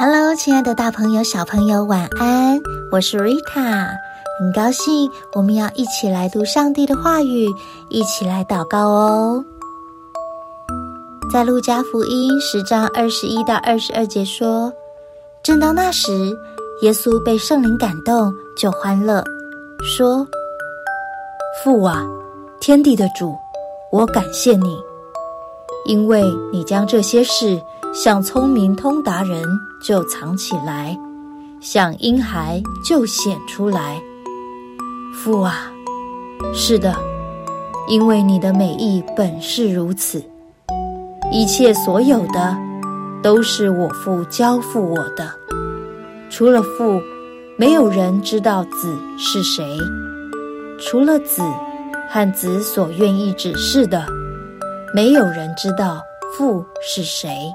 Hello，亲爱的大朋友、小朋友，晚安！我是 Rita，很高兴我们要一起来读上帝的话语，一起来祷告哦。在路加福音十章二十一到二十二节说：“正当那时，耶稣被圣灵感动，就欢乐，说：‘父啊，天地的主，我感谢你，因为你将这些事。’”像聪明通达人就藏起来，像婴孩就显出来。父啊，是的，因为你的美意本是如此。一切所有的，都是我父交付我的。除了父，没有人知道子是谁；除了子和子所愿意指示的，没有人知道父是谁。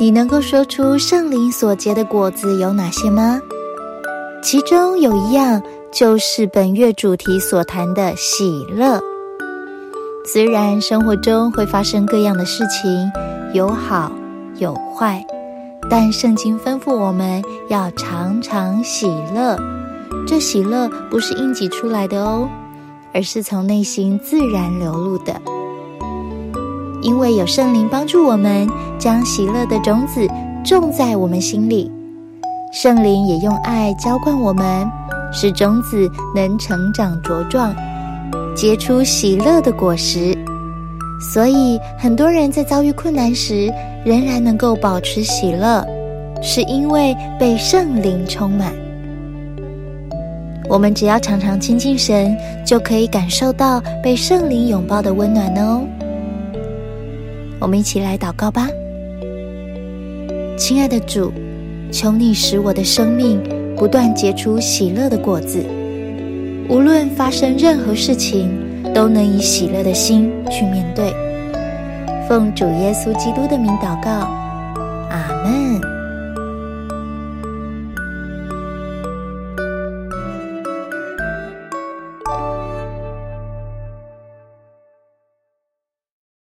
你能够说出圣灵所结的果子有哪些吗？其中有一样就是本月主题所谈的喜乐。虽然生活中会发生各样的事情，有好有坏，但圣经吩咐我们要常常喜乐。这喜乐不是硬挤出来的哦，而是从内心自然流露的。因为有圣灵帮助我们将喜乐的种子种在我们心里，圣灵也用爱浇灌我们，使种子能成长茁壮，结出喜乐的果实。所以，很多人在遭遇困难时仍然能够保持喜乐，是因为被圣灵充满。我们只要常常亲近神，就可以感受到被圣灵拥抱的温暖哦。我们一起来祷告吧，亲爱的主，求你使我的生命不断结出喜乐的果子，无论发生任何事情，都能以喜乐的心去面对。奉主耶稣基督的名祷告，阿门。